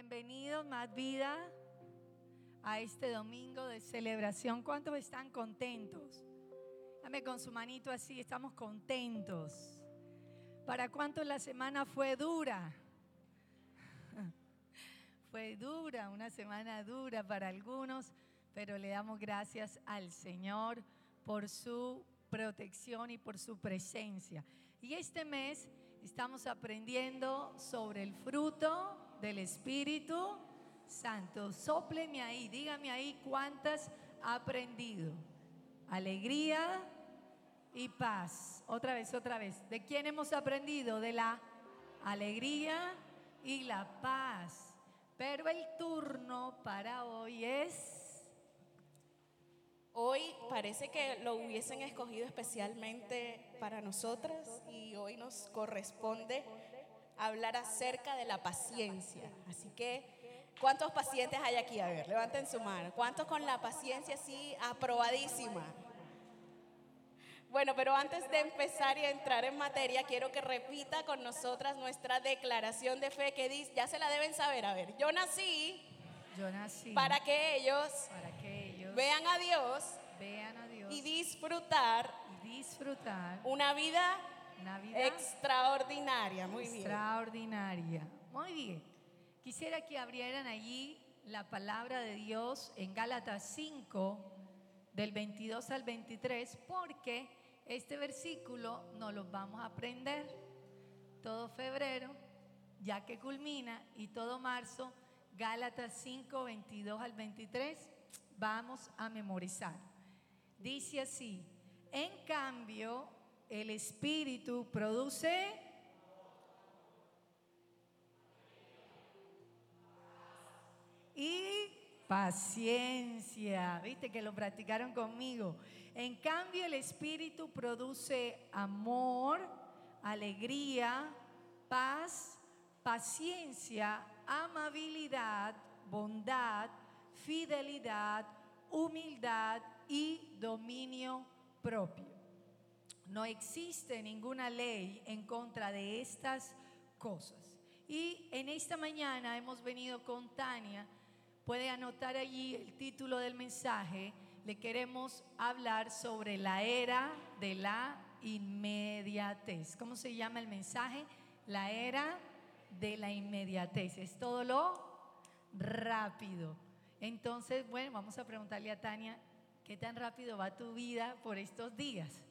Bienvenidos, más vida, a este domingo de celebración. ¿Cuántos están contentos? Dame con su manito así, estamos contentos. ¿Para cuántos la semana fue dura? Fue dura, una semana dura para algunos, pero le damos gracias al Señor por su protección y por su presencia. Y este mes estamos aprendiendo sobre el fruto del Espíritu Santo. Sópleme ahí, dígame ahí cuántas ha aprendido. Alegría y paz. Otra vez, otra vez. ¿De quién hemos aprendido? De la alegría y la paz. Pero el turno para hoy es... Hoy parece que lo hubiesen escogido especialmente para nosotras y hoy nos corresponde hablar acerca de la paciencia. Así que, ¿cuántos pacientes hay aquí? A ver, levanten su mano. ¿Cuántos con la paciencia así aprobadísima? Bueno, pero antes de empezar y entrar en materia, quiero que repita con nosotras nuestra declaración de fe que dice, ya se la deben saber, a ver, yo nací, yo nací para que ellos, para que ellos vean a Dios, vean a Dios y disfrutar, y disfrutar una vida, extraordinaria, muy bien. Extraordinaria. Muy bien. Quisiera que abrieran allí la palabra de Dios en Gálatas 5 del 22 al 23 porque este versículo nos lo vamos a aprender todo febrero, ya que culmina, y todo marzo, Gálatas 5, 22 al 23, vamos a memorizar. Dice así, en cambio, el Espíritu produce... Y paciencia, viste que lo practicaron conmigo. En cambio, el Espíritu produce amor, alegría, paz, paciencia, amabilidad, bondad, fidelidad, humildad y dominio propio. No existe ninguna ley en contra de estas cosas. Y en esta mañana hemos venido con Tania. Puede anotar allí el título del mensaje le queremos hablar sobre la era de la inmediatez. ¿Cómo se llama el mensaje? La era de la inmediatez. Es todo lo rápido. Entonces, bueno, vamos a preguntarle a Tania, ¿qué tan rápido va tu vida por estos días?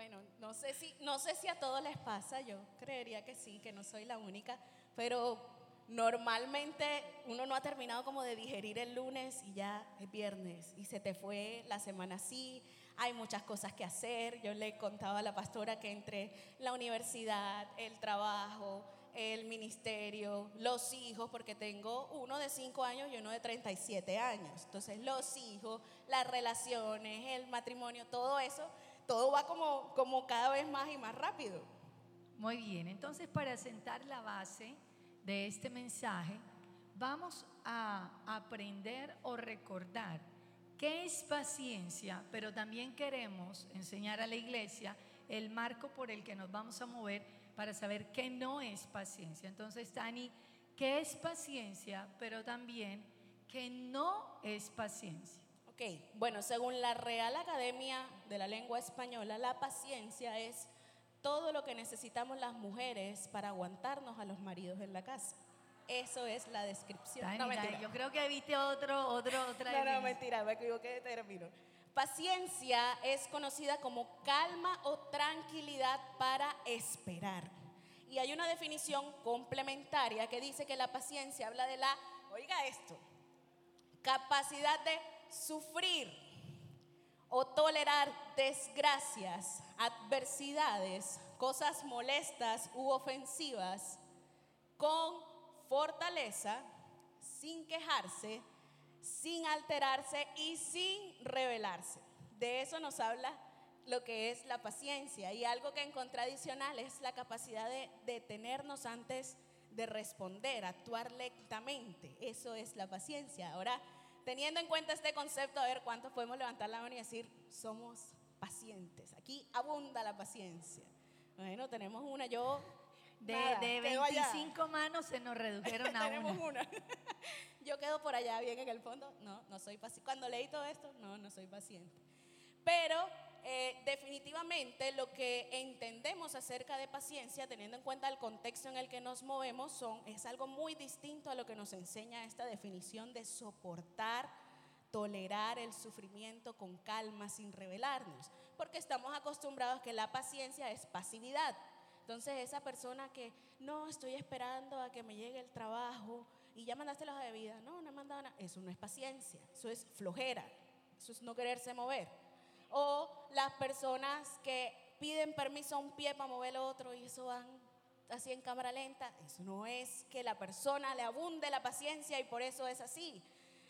Bueno, no sé si, no sé si a todos les pasa, yo creería que sí, que no soy la única, pero Normalmente uno no ha terminado como de digerir el lunes y ya es viernes y se te fue la semana así, hay muchas cosas que hacer. Yo le contaba a la pastora que entre la universidad, el trabajo, el ministerio, los hijos, porque tengo uno de 5 años y uno de 37 años. Entonces los hijos, las relaciones, el matrimonio, todo eso, todo va como, como cada vez más y más rápido. Muy bien, entonces para sentar la base de este mensaje, vamos a aprender o recordar qué es paciencia, pero también queremos enseñar a la iglesia el marco por el que nos vamos a mover para saber qué no es paciencia. Entonces, Tani, ¿qué es paciencia, pero también qué no es paciencia? Ok, bueno, según la Real Academia de la Lengua Española, la paciencia es todo lo que necesitamos las mujeres para aguantarnos a los maridos en la casa. Eso es la descripción. no, mentira. Yo creo que viste otro, otro, otra. No, no, mentira, me equivoqué de término. Paciencia es conocida como calma o tranquilidad para esperar. Y hay una definición complementaria que dice que la paciencia habla de la, oiga esto, capacidad de sufrir o tolerar desgracias, adversidades, cosas molestas u ofensivas con fortaleza, sin quejarse, sin alterarse y sin rebelarse. De eso nos habla lo que es la paciencia y algo que en contradiccional es la capacidad de detenernos antes de responder, actuar lentamente. Eso es la paciencia. Ahora, teniendo en cuenta este concepto, a ver cuántos podemos levantar la mano y decir, somos pacientes. Aquí abunda la paciencia. Bueno, tenemos una, yo... De, de 25 manos se nos redujeron a tenemos una. dedo por allá bien en el fondo, no, no soy paciente. Cuando leí todo esto, no, no soy paciente. Pero eh, definitivamente lo que entendemos acerca de paciencia, teniendo en cuenta el contexto en el que nos movemos, son, es algo muy distinto a lo que nos enseña esta definición de soportar, tolerar el sufrimiento con calma sin rebelarnos, porque estamos acostumbrados que la paciencia es pasividad. Entonces esa persona que no estoy esperando a que me llegue el trabajo y ya mandaste hoja de vida, no, no he mandado nada, eso no es paciencia, eso es flojera, eso es no quererse mover o las personas que piden permiso a un pie para mover el otro y eso van así en cámara lenta. Eso no es que la persona le abunde la paciencia y por eso es así.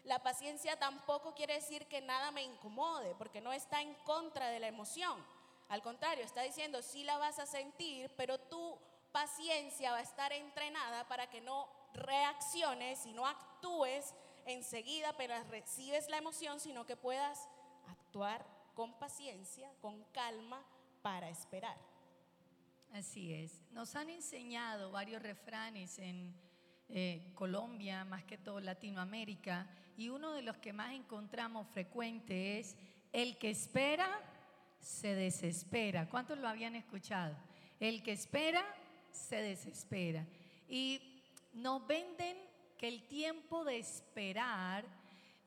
La paciencia tampoco quiere decir que nada me incomode, porque no está en contra de la emoción. Al contrario, está diciendo, sí la vas a sentir, pero tu paciencia va a estar entrenada para que no reacciones y no actúes enseguida apenas recibes la emoción, sino que puedas actuar con paciencia, con calma, para esperar. Así es. Nos han enseñado varios refranes en eh, Colombia, más que todo Latinoamérica, y uno de los que más encontramos frecuente es, el que espera, se desespera. ¿Cuántos lo habían escuchado? El que espera, se desespera. Y nos venden que el tiempo de esperar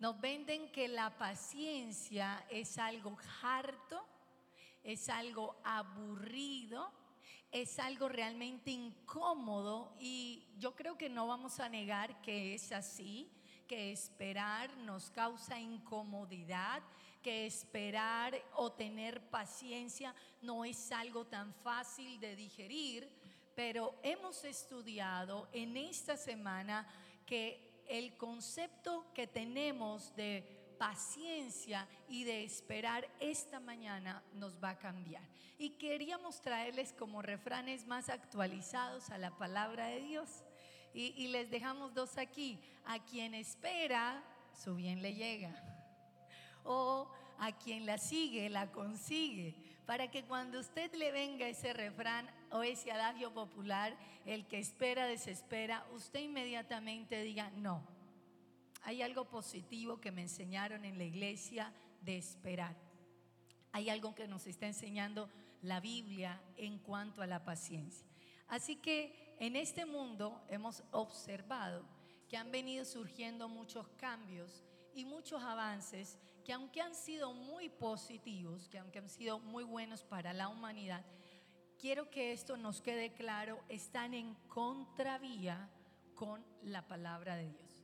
nos venden que la paciencia es algo harto, es algo aburrido, es algo realmente incómodo y yo creo que no vamos a negar que es así, que esperar nos causa incomodidad, que esperar o tener paciencia no es algo tan fácil de digerir, pero hemos estudiado en esta semana que el concepto que tenemos de paciencia y de esperar esta mañana nos va a cambiar. Y queríamos traerles como refranes más actualizados a la palabra de Dios. Y, les dejamos dos aquí. A quien espera, su bien le llega. O a quien la sigue, la consigue. Para que cuando usted le venga ese refrán o ese adagio popular, el que espera desespera, usted inmediatamente diga, no, hay algo positivo que me enseñaron en la iglesia de esperar. Hay algo que nos está enseñando la Biblia en cuanto a la paciencia. Así que en este mundo hemos observado que han venido surgiendo muchos cambios y muchos avances que aunque han sido muy positivos, que aunque han sido muy buenos para la humanidad, quiero que esto nos quede claro, están en contravía con la palabra de Dios.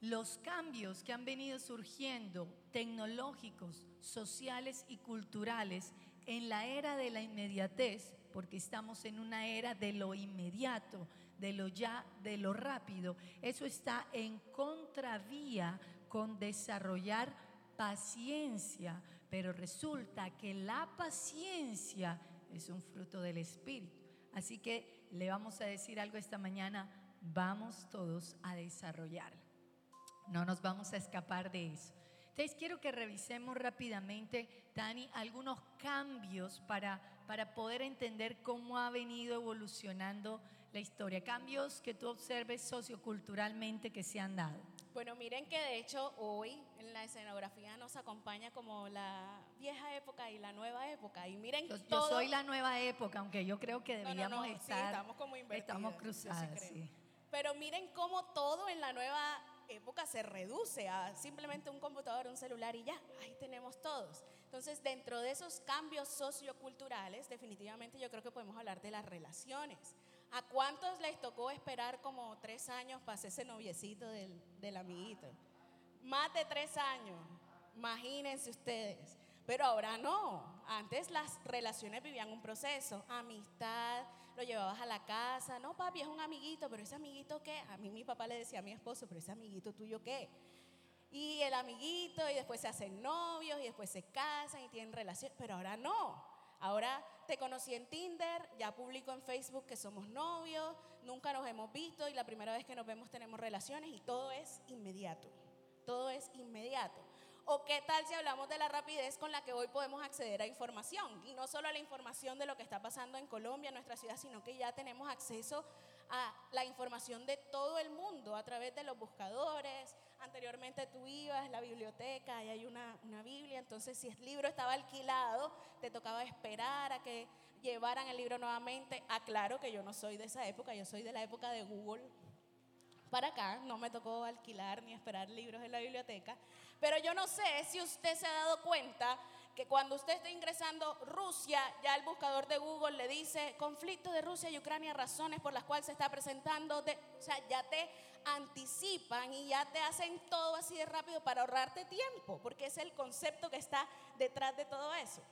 Los cambios que han venido surgiendo, tecnológicos, sociales y culturales, en la era de la inmediatez, porque estamos en una era de lo inmediato, de lo ya, de lo rápido, eso está en contravía con desarrollar paciencia, pero resulta que la paciencia es un fruto del Espíritu. Así que le vamos a decir algo esta mañana, vamos todos a desarrollarla. No nos vamos a escapar de eso. Entonces quiero que revisemos rápidamente, Dani, algunos cambios para, para poder entender cómo ha venido evolucionando la historia. Cambios que tú observes socioculturalmente que se han dado. Bueno, miren que de hecho hoy en la escenografía nos acompaña como la vieja época y la nueva época. Y miren yo, yo soy la nueva época, aunque yo creo que deberíamos estar. estamos como Estamos cruzadas, sí. Pero miren cómo todo en la nueva época se reduce a simplemente un computador, un celular y ya, ahí tenemos todos. Entonces, dentro de esos cambios socioculturales, definitivamente yo creo que podemos hablar de las relaciones. ¿A cuántos les tocó esperar como tres años para ese noviecito del, del amiguito? Más de tres años, imagínense ustedes. Pero ahora no. Antes las relaciones vivían un proceso, amistad, lo llevabas a la casa. No, papi, es un amiguito, pero ese amiguito qué? A mí mi papá le decía a mi esposo, pero ese amiguito tuyo qué? Y el amiguito, y después se hacen novios, y después se casan y tienen relaciones. Pero ahora no. Ahora te conocí en Tinder, ya publico en Facebook que somos novios, nunca nos hemos visto y la primera vez que nos vemos tenemos relaciones y todo es inmediato. Todo es inmediato. ¿O qué tal si hablamos de la rapidez con la que hoy podemos acceder a información? Y no solo a la información de lo que está pasando en Colombia, en nuestra ciudad, sino que ya tenemos acceso a la información de todo el mundo a través de los buscadores. Anteriormente tú ibas a la biblioteca y hay una, una Biblia, entonces si el libro estaba alquilado, te tocaba esperar a que llevaran el libro nuevamente. Aclaro que yo no soy de esa época, yo soy de la época de Google. Para acá no me tocó alquilar ni esperar libros en la biblioteca, pero yo no sé si usted se ha dado cuenta que cuando usted está ingresando Rusia, ya el buscador de Google le dice conflicto de Rusia y Ucrania, razones por las cuales se está presentando, o sea, ya te anticipan y ya te hacen todo así de rápido para ahorrarte tiempo, porque es el concepto que está detrás de todo eso.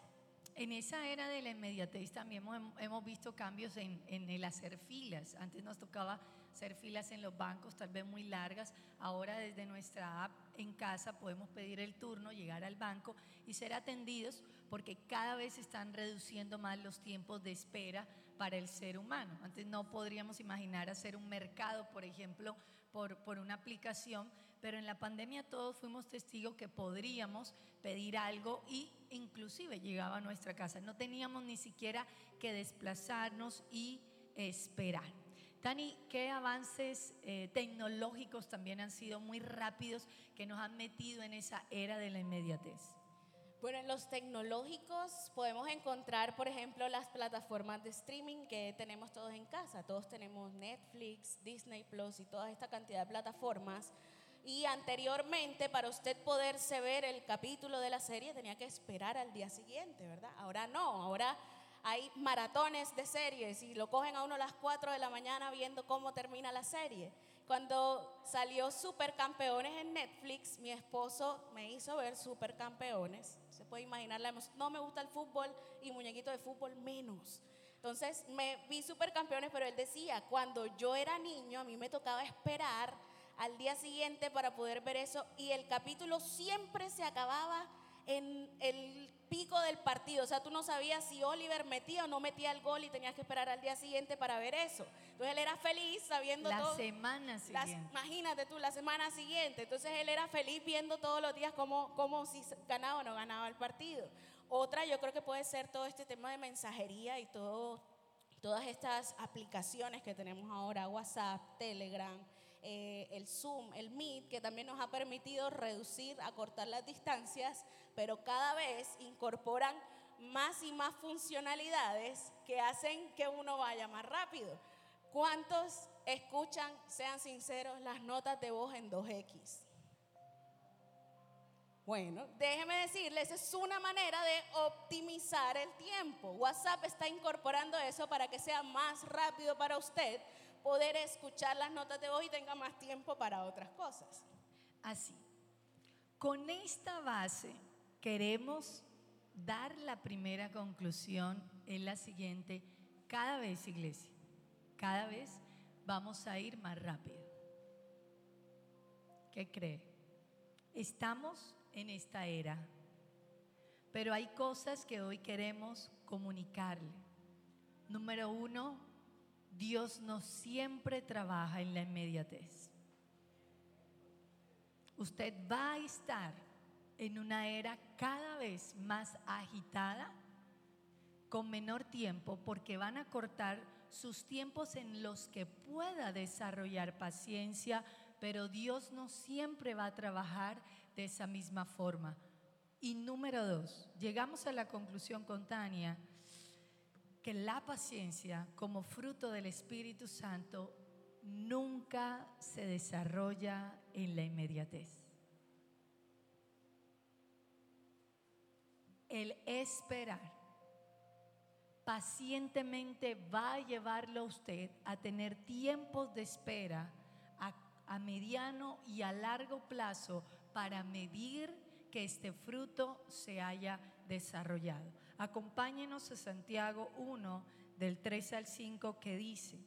En esa era de la inmediatez también hemos, visto cambios en, en, el hacer filas. Antes nos tocaba hacer filas en los bancos, tal vez muy largas. Ahora desde nuestra app en casa podemos pedir el turno, llegar al banco y ser atendidos porque cada vez están reduciendo más los tiempos de espera para el ser humano. Antes no podríamos imaginar hacer un mercado, por ejemplo, por, por una aplicación, pero en la pandemia todos fuimos testigos que podríamos pedir algo y inclusive llegaba a nuestra casa. No teníamos ni siquiera que desplazarnos y esperar. Tani, ¿qué avances eh, tecnológicos también han sido muy rápidos que nos han metido en esa era de la inmediatez? Bueno, en los tecnológicos podemos encontrar, por ejemplo, las plataformas de streaming que tenemos todos en casa. Todos tenemos Netflix, Disney Plus y toda esta cantidad de plataformas y anteriormente para usted poderse ver el capítulo de la serie tenía que esperar al día siguiente, ¿verdad? Ahora no, ahora hay maratones de series y lo cogen a uno a las 4 de la mañana viendo cómo termina la serie. Cuando salió Supercampeones en Netflix, mi esposo me hizo ver Supercampeones. Se puede imaginar la emoción. No me gusta el fútbol y muñequito de fútbol menos. Entonces me vi Supercampeones, pero él decía, cuando yo era niño a mí me tocaba esperar al día siguiente para poder ver eso y el capítulo siempre se acababa en el pico del partido. O sea, tú no sabías si Oliver metía o no metía el gol y tenías que esperar al día siguiente para ver eso. Entonces él era feliz sabiendo la todo. semana siguiente. imagínate tú, la semana siguiente. Entonces él era feliz viendo todos los días cómo, cómo si ganaba o no ganaba el partido. Otra, yo creo que puede ser todo este tema de mensajería y todo, todas estas aplicaciones que tenemos ahora, WhatsApp, Telegram eh, el Zoom, el Meet, que también nos ha permitido reducir, acortar las distancias, pero cada vez incorporan más y más funcionalidades que hacen que uno vaya más rápido. ¿Cuántos escuchan, sean sinceros, las notas de voz en 2X? Bueno, déjeme decirles, es una manera de optimizar el tiempo. WhatsApp está incorporando eso para que sea más rápido para usted poder escuchar las notas de voz y tenga más tiempo para otras cosas. Así, con esta base queremos dar la primera conclusión en la siguiente. Cada vez, iglesia, cada vez vamos a ir más rápido. ¿Qué cree? Estamos en esta era, pero hay cosas que hoy queremos comunicarle. Número uno, Dios no siempre trabaja en la inmediatez. Usted va a estar en una era cada vez más agitada, con menor tiempo, porque van a cortar sus tiempos en los que pueda desarrollar paciencia, pero Dios no siempre va a trabajar de esa misma forma. Y número dos, llegamos a la conclusión con Tania que la paciencia como fruto del Espíritu Santo nunca se desarrolla en la inmediatez. El esperar pacientemente va a llevarlo a usted a tener tiempos de espera a, a mediano y a largo plazo para medir que este fruto se haya desarrollado. Acompáñenos a Santiago 1 del 3 al 5 que dice,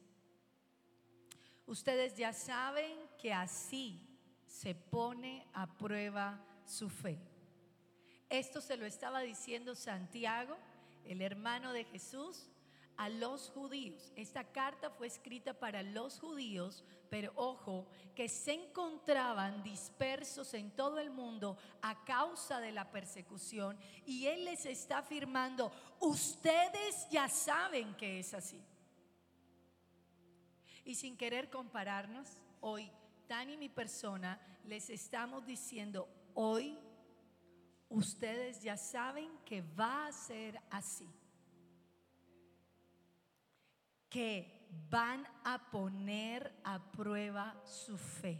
ustedes ya saben que así se pone a prueba su fe. Esto se lo estaba diciendo Santiago, el hermano de Jesús, a los judíos. Esta carta fue escrita para los judíos, pero ojo, que se encontraban dispersos en todo el mundo a causa de la persecución. Y Él les está afirmando, ustedes ya saben que es así. Y sin querer compararnos, hoy, Tani y mi persona, les estamos diciendo, hoy ustedes ya saben que va a ser así. Que van a poner a prueba su fe.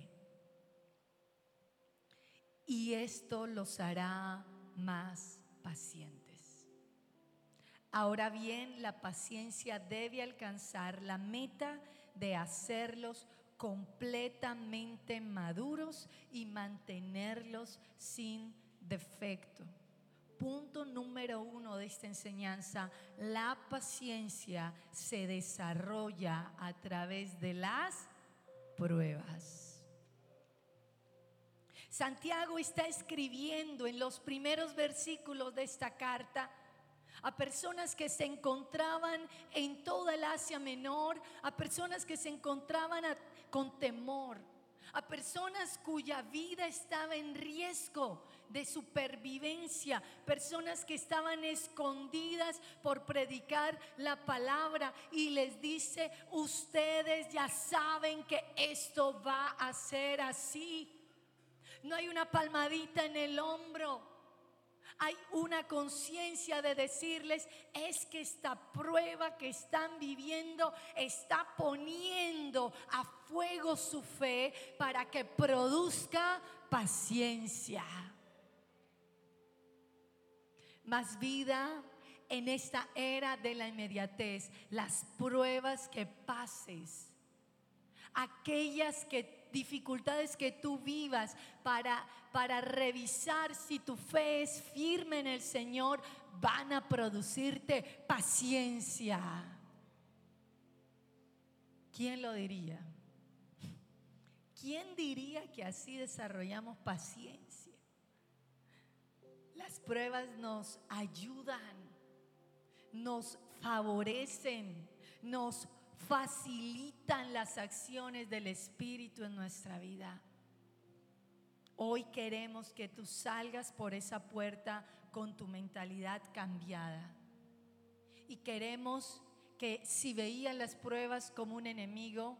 Y esto los hará más pacientes. Ahora bien, la paciencia debe alcanzar la meta de hacerlos completamente maduros y mantenerlos sin defecto. Punto número uno de esta enseñanza, la paciencia se desarrolla a través de las pruebas. Santiago está escribiendo en los primeros versículos de esta carta a personas que se encontraban en toda el Asia Menor, a personas que se encontraban con temor, a personas cuya vida estaba en riesgo de supervivencia, personas que estaban escondidas por predicar la palabra y les dice, ustedes ya saben que esto va a ser así. No hay una palmadita en el hombro hay una conciencia de decirles, es que esta prueba que están viviendo está poniendo a fuego su fe para que produzca paciencia. Más vida en esta era de la inmediatez, las pruebas que pases, aquellas que dificultades que tú vivas, para, para revisar si tu fe es firme en el Señor, van a producirte paciencia. ¿Quién lo diría? ¿Quién diría que así desarrollamos paciencia? Las pruebas nos ayudan, nos favorecen, nos facilitan las acciones del Espíritu en nuestra vida. Hoy queremos que tú salgas por esa puerta con tu mentalidad cambiada. Y queremos que si veías las pruebas como un enemigo,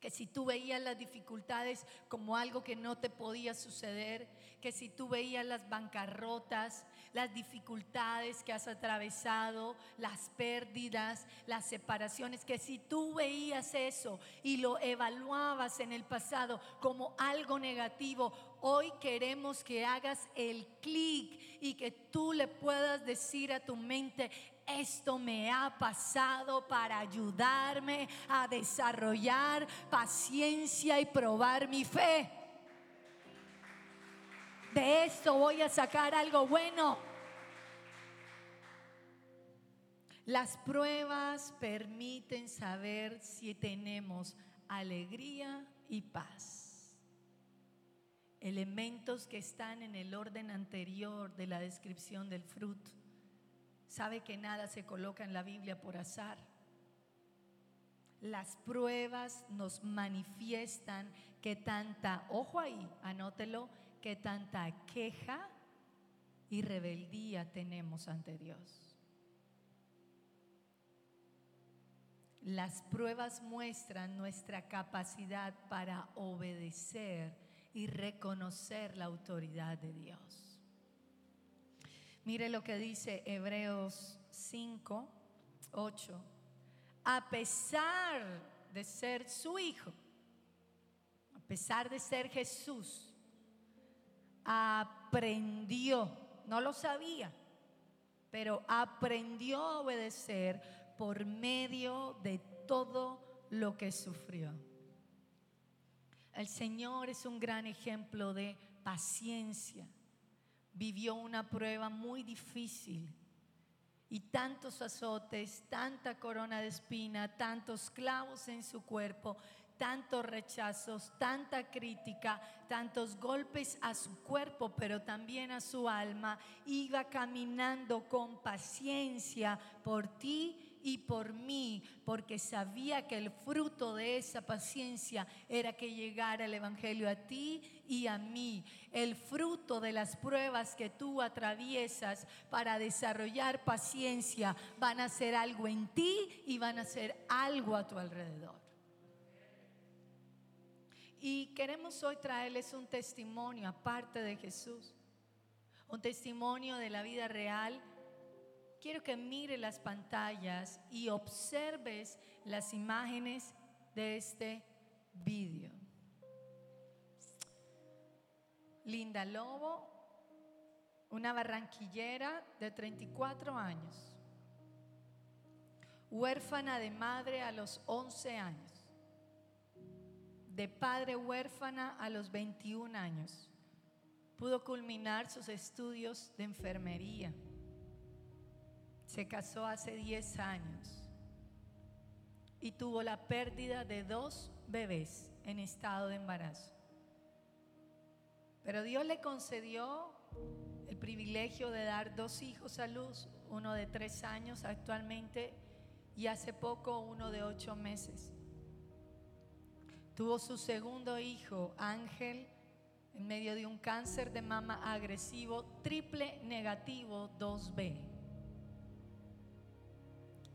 que si tú veías las dificultades como algo que no te podía suceder, que si tú veías las bancarrotas, las dificultades que has atravesado, las pérdidas, las separaciones, que si tú veías eso y lo evaluabas en el pasado como algo negativo, hoy queremos que hagas el clic y que tú le puedas decir a tu mente, esto me ha pasado para ayudarme a desarrollar paciencia y probar mi fe. De esto voy a sacar algo bueno. Las pruebas permiten saber si tenemos alegría y paz. Elementos que están en el orden anterior de la descripción del fruto. Sabe que nada se coloca en la Biblia por azar. Las pruebas nos manifiestan que tanta, ojo ahí, anótelo, que tanta queja y rebeldía tenemos ante Dios. Las pruebas muestran nuestra capacidad para obedecer y reconocer la autoridad de Dios. Mire lo que dice Hebreos 5, 8. A pesar de ser su hijo, a pesar de ser Jesús, aprendió, no lo sabía, pero aprendió a obedecer por medio de todo lo que sufrió. El Señor es un gran ejemplo de paciencia. Vivió una prueba muy difícil. Y tantos azotes, tanta corona de espina, tantos clavos en su cuerpo, tantos rechazos, tanta crítica, tantos golpes a su cuerpo, pero también a su alma, iba caminando con paciencia por ti y por mí, porque sabía que el fruto de esa paciencia era que llegara el Evangelio a ti y a mí. El fruto de las pruebas que tú atraviesas para desarrollar paciencia van a ser algo en ti y van a ser algo a tu alrededor. Y queremos hoy traerles un testimonio aparte de Jesús, un testimonio de la vida real. Quiero que mire las pantallas y observes las imágenes de este vídeo. Linda Lobo, una barranquillera de 34 años, huérfana de madre a los 11 años, de padre huérfana a los 21 años. Pudo culminar sus estudios de enfermería. Se casó hace 10 años y tuvo la pérdida de dos bebés en estado de embarazo. Pero Dios le concedió el privilegio de dar dos hijos a luz, uno de tres años actualmente y hace poco uno de ocho meses. Tuvo su segundo hijo, Ángel, en medio de un cáncer de mama agresivo, triple negativo 2B.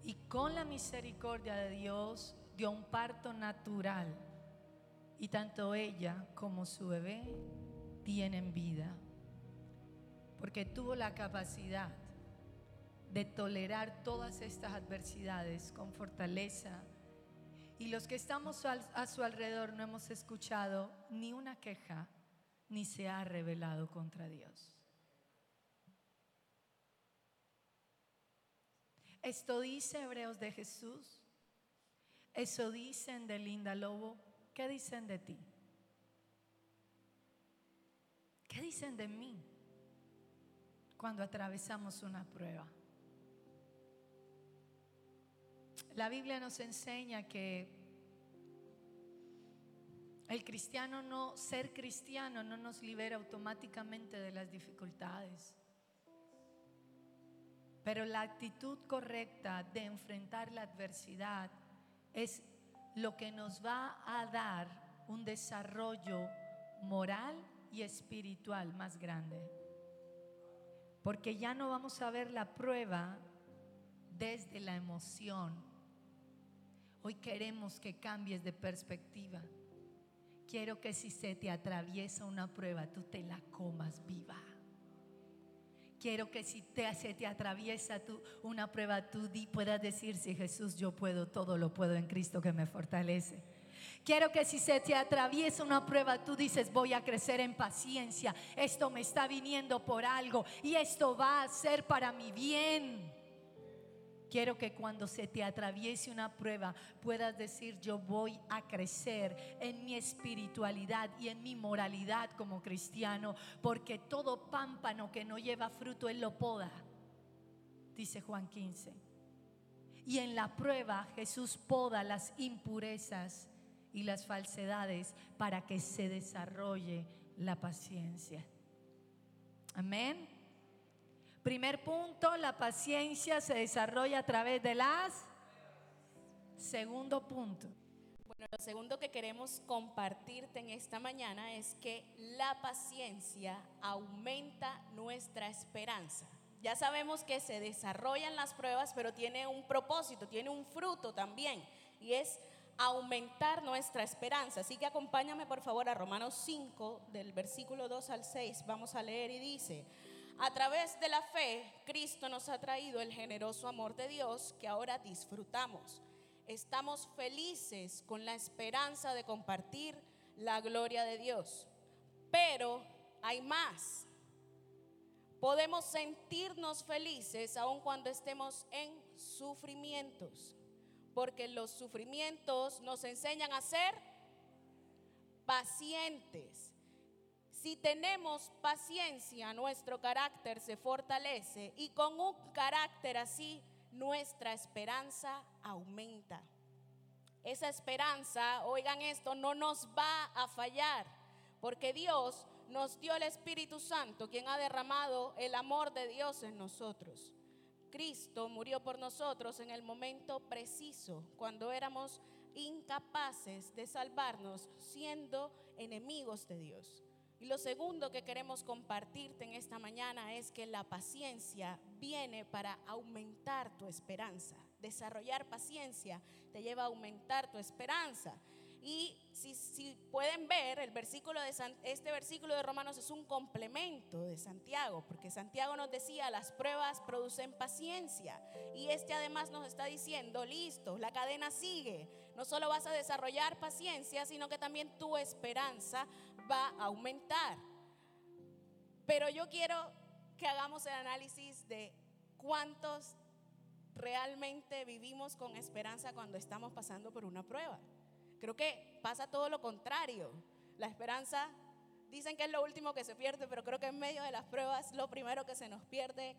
Y con la misericordia de Dios dio un parto natural. Y tanto ella como su bebé tienen vida. Porque tuvo la capacidad de tolerar todas estas adversidades con fortaleza. Y los que estamos a su alrededor no hemos escuchado ni una queja, ni se ha rebelado contra Dios. Esto dice Hebreos de Jesús. Eso dicen de Linda Lobo. ¿Qué dicen de ti? ¿Qué dicen de mí cuando atravesamos una prueba? La Biblia nos enseña que el cristiano no, ser cristiano no nos libera automáticamente de las dificultades. Pero la actitud correcta de enfrentar la adversidad es lo que nos va a dar un desarrollo moral y espiritual más grande. Porque ya no vamos a ver la prueba desde la emoción. Hoy queremos que cambies de perspectiva. Quiero que si se te atraviesa una prueba, tú te la comas viva. Quiero que si te, se te atraviesa tú, una prueba, tú puedas decir, si Jesús yo puedo, todo lo puedo en Cristo que me fortalece. Quiero que si se te atraviesa una prueba, tú dices, voy a crecer en paciencia. Esto me está viniendo por algo y esto va a ser para mi bien. Quiero que cuando se te atraviese una prueba puedas decir, yo voy a crecer en mi espiritualidad y en mi moralidad como cristiano, porque todo pámpano que no lleva fruto, Él lo poda, dice Juan 15. Y en la prueba Jesús poda las impurezas y las falsedades para que se desarrolle la paciencia. Amén. Primer punto, la paciencia se desarrolla a través de las... Segundo punto. Bueno, lo segundo que queremos compartirte en esta mañana es que la paciencia aumenta nuestra esperanza. Ya sabemos que se desarrollan las pruebas, pero tiene un propósito, tiene un fruto también, y es aumentar nuestra esperanza. Así que acompáñame por favor a Romanos 5, del versículo 2 al 6. Vamos a leer y dice, a través de la fe, Cristo nos ha traído el generoso amor de Dios que ahora disfrutamos. Estamos felices con la esperanza de compartir la gloria de Dios. Pero hay más. Podemos sentirnos felices aun cuando estemos en sufrimientos porque los sufrimientos nos enseñan a ser pacientes. Si tenemos paciencia, nuestro carácter se fortalece y con un carácter así, nuestra esperanza aumenta. Esa esperanza, oigan esto, no nos va a fallar, porque Dios nos dio el Espíritu Santo, quien ha derramado el amor de Dios en nosotros. Cristo murió por nosotros en el momento preciso, cuando éramos incapaces de salvarnos siendo enemigos de Dios. Y lo segundo que queremos compartirte en esta mañana es que la paciencia viene para aumentar tu esperanza. Desarrollar paciencia te lleva a aumentar tu esperanza. Y si, si, pueden ver, el versículo de este versículo de Romanos es un complemento de Santiago, porque Santiago nos decía, las pruebas producen paciencia. Y este además nos está diciendo, listo, la cadena sigue. No solo vas a desarrollar paciencia, sino que también tu esperanza va a aumentar. Pero yo quiero que hagamos el análisis de cuántos realmente vivimos con esperanza cuando estamos pasando por una prueba. Creo que pasa todo lo contrario. La esperanza, dicen que es lo último que se pierde, pero creo que en medio de las pruebas lo primero que se nos pierde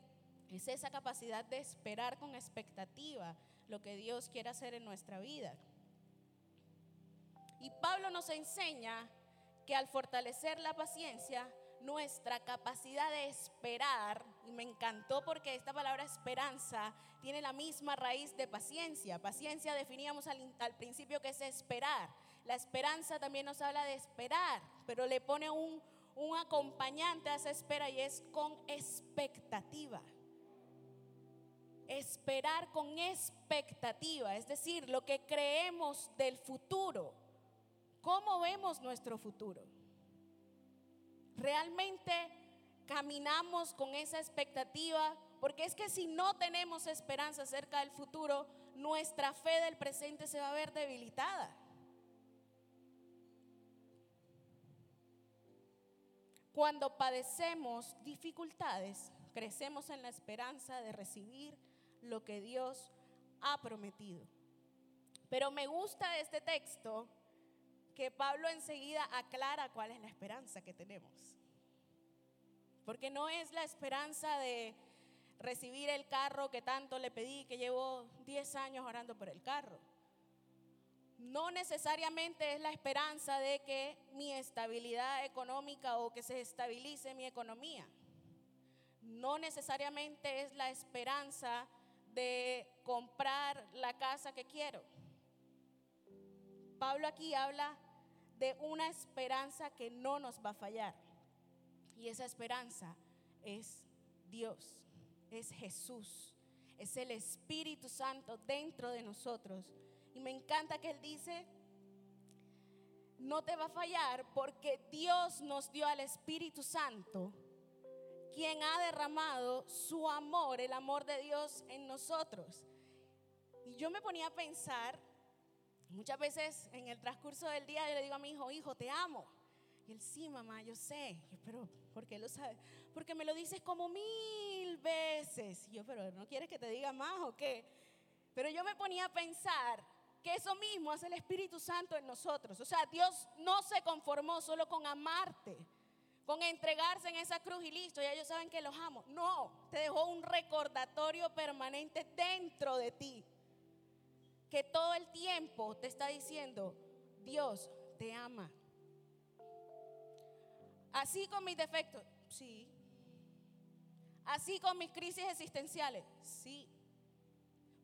es esa capacidad de esperar con expectativa lo que Dios quiere hacer en nuestra vida. Y Pablo nos enseña que al fortalecer la paciencia, nuestra capacidad de esperar, y me encantó porque esta palabra esperanza tiene la misma raíz de paciencia. Paciencia definíamos al, principio que es esperar. La esperanza también nos habla de esperar, pero le pone un, un acompañante a esa espera y es con expectativa. Esperar con expectativa, es decir, lo que creemos del futuro. ¿Cómo vemos nuestro futuro? realmente caminamos con esa expectativa, porque es que si no tenemos esperanza acerca del futuro, nuestra fe del presente se va a ver debilitada. Cuando padecemos dificultades, crecemos en la esperanza de recibir lo que Dios ha prometido. Pero me gusta este texto que Pablo enseguida aclara cuál es la esperanza que tenemos. Porque no es la esperanza de recibir el carro que tanto le pedí, que llevo 10 años orando por el carro. No necesariamente es la esperanza de que mi estabilidad económica o que se estabilice mi economía. No necesariamente es la esperanza de comprar la casa que quiero. Pablo aquí habla de una esperanza que no nos va a fallar. Y esa esperanza es Dios, es Jesús, es el Espíritu Santo dentro de nosotros. Y me encanta que Él dice, no te va a fallar porque Dios nos dio al Espíritu Santo, quien ha derramado su amor, el amor de Dios en nosotros. Y yo me ponía a pensar Muchas veces en el transcurso del día yo le digo a mi hijo, hijo, te amo. Y él, sí, mamá, yo sé. pero, ¿por qué lo sabe? Porque me lo dices como mil veces. Y yo, pero ¿no quieres que te diga más o qué? Pero yo me ponía a pensar que eso mismo hace el Espíritu Santo en nosotros. O sea, Dios no se conformó solo con amarte, con entregarse en esa cruz y listo, ya ellos saben que los amo. No, te dejó un recordatorio permanente dentro de ti que todo el tiempo te está diciendo, Dios te ama. Así con mis defectos, sí. Así con mis crisis existenciales, sí.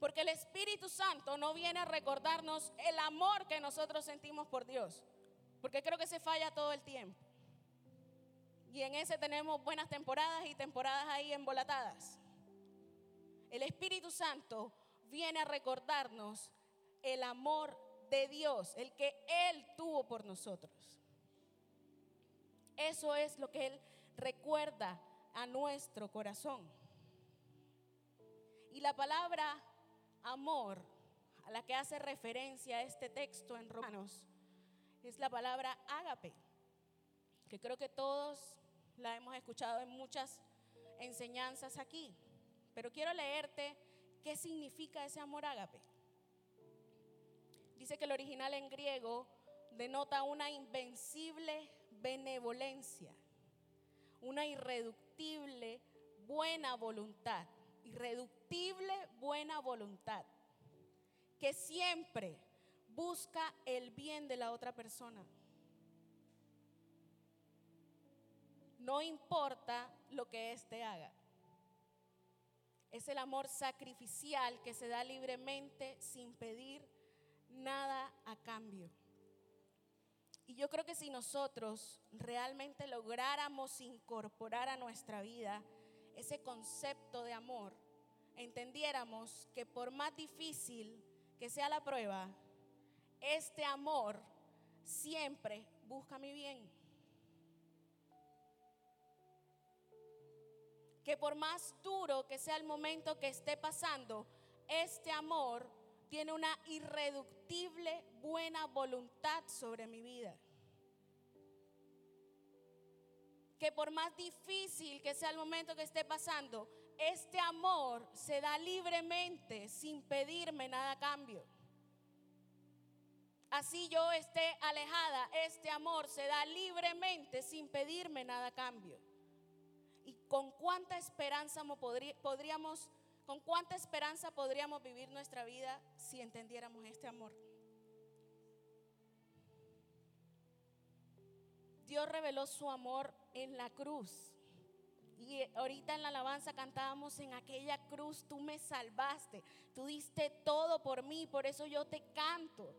Porque el Espíritu Santo no viene a recordarnos el amor que nosotros sentimos por Dios. Porque creo que se falla todo el tiempo. Y en ese tenemos buenas temporadas y temporadas ahí embolatadas. El Espíritu Santo viene a recordarnos el amor de Dios, el que Él tuvo por nosotros. Eso es lo que Él recuerda a nuestro corazón. Y la palabra amor, a la que hace referencia este texto en Romanos, es la palabra ágape, que creo que todos la hemos escuchado en muchas enseñanzas aquí. Pero quiero leerte qué significa ese amor ágape. Dice que el original en griego denota una invencible benevolencia, una irreductible buena voluntad, irreductible buena voluntad, que siempre busca el bien de la otra persona. No importa lo que éste haga. Es el amor sacrificial que se da libremente sin pedir nada a cambio. Y yo creo que si nosotros realmente lográramos incorporar a nuestra vida ese concepto de amor, entendiéramos que por más difícil que sea la prueba, este amor siempre busca mi bien. Que por más duro que sea el momento que esté pasando, este amor tiene una irreductible buena voluntad sobre mi vida. Que por más difícil que sea el momento que esté pasando, este amor se da libremente sin pedirme nada a cambio. Así yo esté alejada, este amor se da libremente sin pedirme nada a cambio. Con cuánta esperanza podríamos, con cuánta esperanza podríamos vivir nuestra vida si entendiéramos este amor. Dios reveló su amor en la cruz. Y ahorita en la alabanza cantábamos en aquella cruz, tú me salvaste, tú diste todo por mí, por eso yo te canto.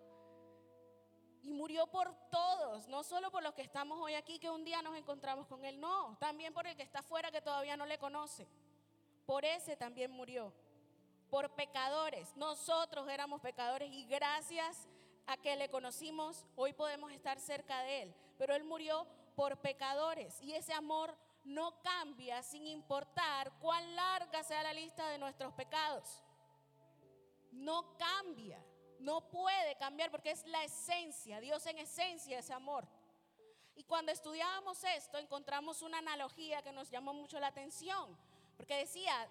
Y murió por todos, no solo por los que estamos hoy aquí, que un día nos encontramos con Él, no, también por el que está afuera que todavía no le conoce. Por ese también murió, por pecadores. Nosotros éramos pecadores y gracias a que le conocimos, hoy podemos estar cerca de Él. Pero Él murió por pecadores y ese amor no cambia sin importar cuán larga sea la lista de nuestros pecados. No cambia, no puede cambiar porque es la esencia, Dios en esencia es amor. Y cuando estudiábamos esto encontramos una analogía que nos llamó mucho la atención, porque decía,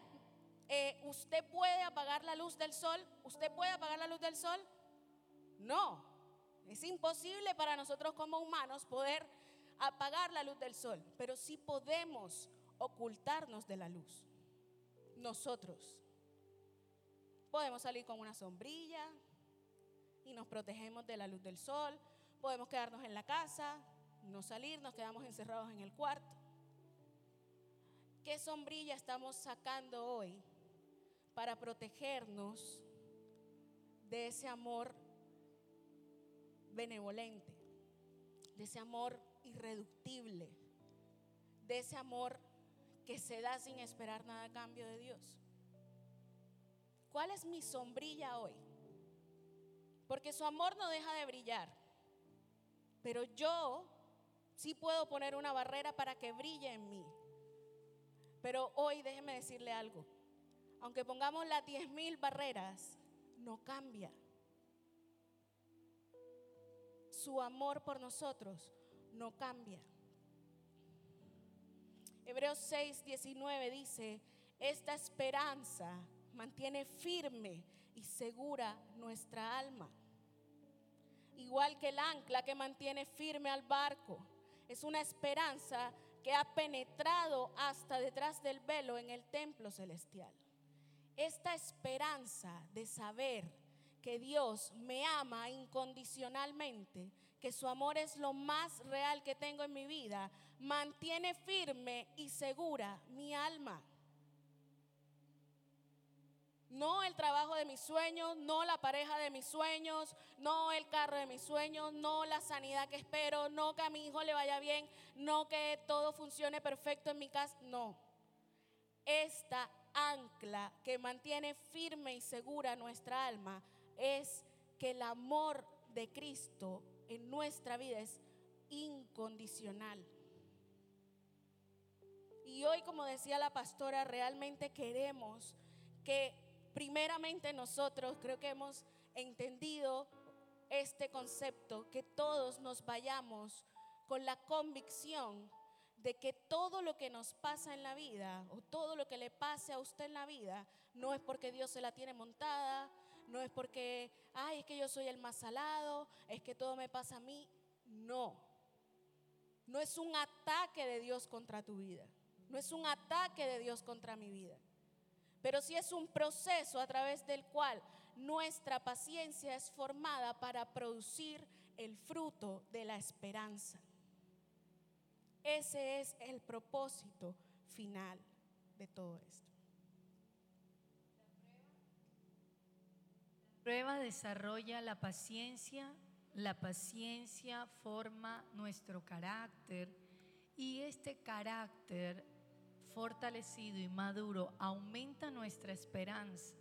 eh, ¿usted puede apagar la luz del sol? ¿Usted puede apagar la luz del sol? No, es imposible para nosotros como humanos poder apagar la luz del sol, pero sí podemos ocultarnos de la luz. Nosotros podemos salir con una sombrilla y nos protegemos de la luz del sol. Podemos quedarnos en la casa, no salir, nos quedamos encerrados en el cuarto. ¿Qué sombrilla estamos sacando hoy para protegernos de ese amor benevolente, de ese amor irreductible, de ese amor que se da sin esperar nada a cambio de Dios. ¿Cuál es mi sombrilla hoy? Porque su amor no deja de brillar, pero yo sí puedo poner una barrera para que brille en mí. Pero hoy déjeme decirle algo, aunque pongamos las 10.000 barreras, no cambia. Su amor por nosotros no cambia. Hebreos 6, 19 dice, esta esperanza mantiene firme y segura nuestra alma. Igual que el ancla que mantiene firme al barco. Es una esperanza que ha penetrado hasta detrás del velo en el templo celestial. Esta esperanza de saber que Dios me ama incondicionalmente que su amor es lo más real que tengo en mi vida, mantiene firme y segura mi alma. No el trabajo de mis sueños, no la pareja de mis sueños, no el carro de mis sueños, no la sanidad que espero, no que a mi hijo le vaya bien, no que todo funcione perfecto en mi casa, no. Esta ancla que mantiene firme y segura nuestra alma es que el amor de Cristo en nuestra vida es incondicional. Y hoy, como decía la pastora, realmente queremos que primeramente nosotros, creo que hemos entendido este concepto, que todos nos vayamos con la convicción de que todo lo que nos pasa en la vida o todo lo que le pase a usted en la vida no es porque Dios se la tiene montada, no es porque, ay, es que yo soy el más salado, es que todo me pasa a mí. No. No es un ataque de Dios contra tu vida. No es un ataque de Dios contra mi vida. Pero sí es un proceso a través del cual nuestra paciencia es formada para producir el fruto de la esperanza. Ese es el propósito final de todo esto. prueba desarrolla la paciencia, la paciencia forma nuestro carácter y este carácter fortalecido y maduro aumenta nuestra esperanza.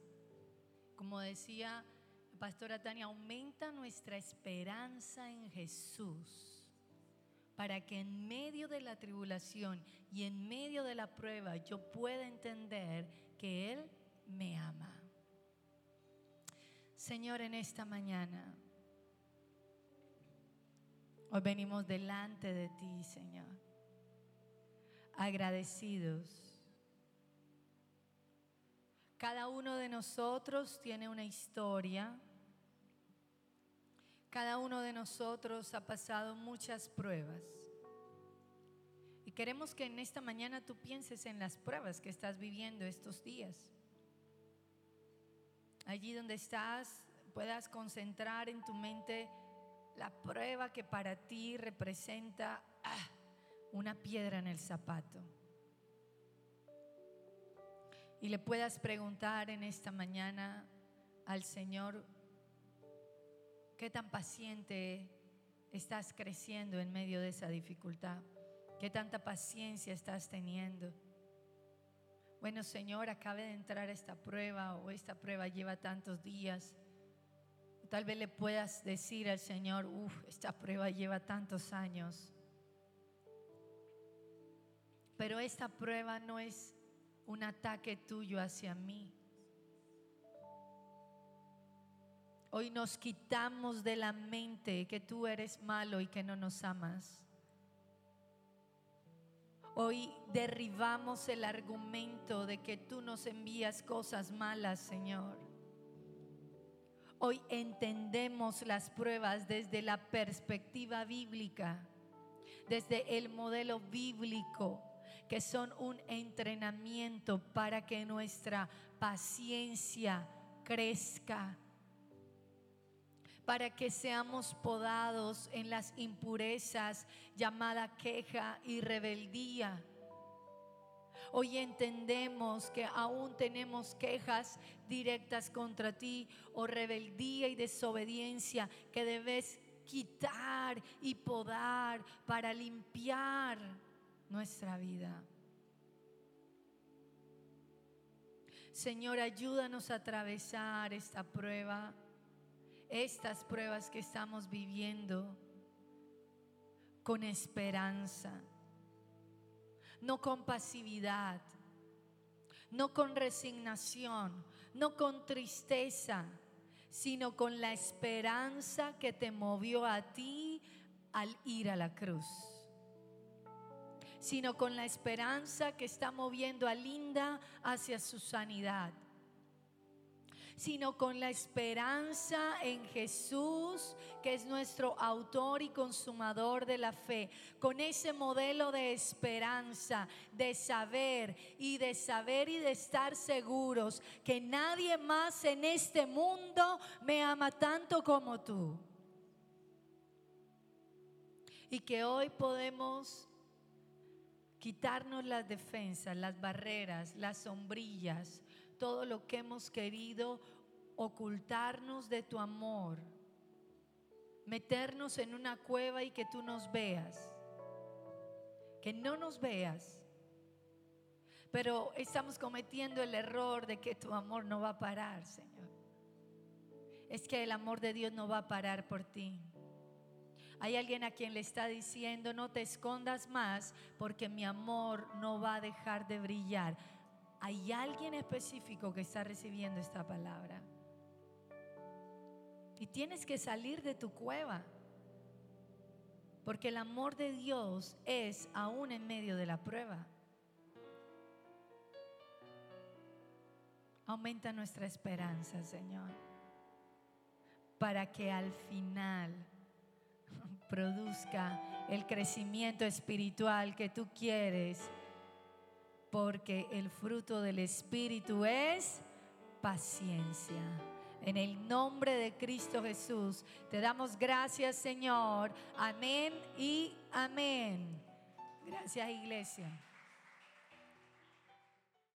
Como decía pastora Tania, aumenta nuestra esperanza en Jesús para que en medio de la tribulación y en medio de la prueba yo pueda entender que Él me ama. Señor, en esta mañana, hoy venimos delante de ti, Señor, agradecidos cada uno de nosotros tiene una historia. Cada uno de nosotros ha pasado muchas pruebas. Y queremos que en esta mañana tú pienses en las pruebas que estás viviendo estos días. Allí donde estás, puedas concentrar en tu mente la prueba que para ti representa una piedra en el zapato y le puedas preguntar en esta mañana al Señor, ¿qué tan paciente estás creciendo en medio de esa dificultad? ¿Qué tanta paciencia estás teniendo? Bueno, Señor, acabe de entrar esta prueba o esta prueba lleva tantos días. Tal vez le puedas decir al Señor, uff, esta prueba lleva tantos años. Pero esta prueba no es un ataque tuyo hacia mí. Hoy nos quitamos de la mente que tú eres malo y que no nos amas. Hoy derribamos el argumento de que tú nos envías cosas malas, Señor. Hoy entendemos las pruebas desde la perspectiva bíblica, desde el modelo bíblico que son un entrenamiento para que nuestra paciencia crezca, para que seamos podados en las impurezas llamada queja y rebeldía. Hoy entendemos que aún tenemos quejas directas contra ti o rebeldía y desobediencia que debes quitar y podar para limpiar nuestra vida. Señor, ayúdanos a atravesar esta prueba, estas pruebas que estamos viviendo con esperanza, no con pasividad, no con resignación, no con tristeza, sino con la esperanza que te movió a ti al ir a la cruz sino con la esperanza que está moviendo a Linda hacia su sanidad sino con la esperanza en Jesús, que es nuestro autor y consumador de la fe, con ese modelo de esperanza, de saber y de saber y de estar seguros que nadie más en este mundo me ama tanto como tú. Y que hoy podemos quitarnos las defensas, las barreras, las sombrillas, todo lo que hemos querido ocultarnos de tu amor, meternos en una cueva y que tú nos veas, que no nos veas. Pero estamos cometiendo el error de que tu amor no va a parar, Señor. Es que el amor de Dios no va a parar por ti. Hay alguien a quien le está diciendo, no te escondas más porque mi amor no va a dejar de brillar. Hay alguien específico que está recibiendo esta palabra. Y tienes que salir de tu cueva. Porque el amor de Dios es aún en medio de la prueba. Aumenta nuestra esperanza, Señor. Para que al final produzca el crecimiento espiritual que tú quieres, porque el fruto del Espíritu es paciencia. En el nombre de Cristo Jesús, te damos gracias Señor. Amén y amén. Gracias iglesia.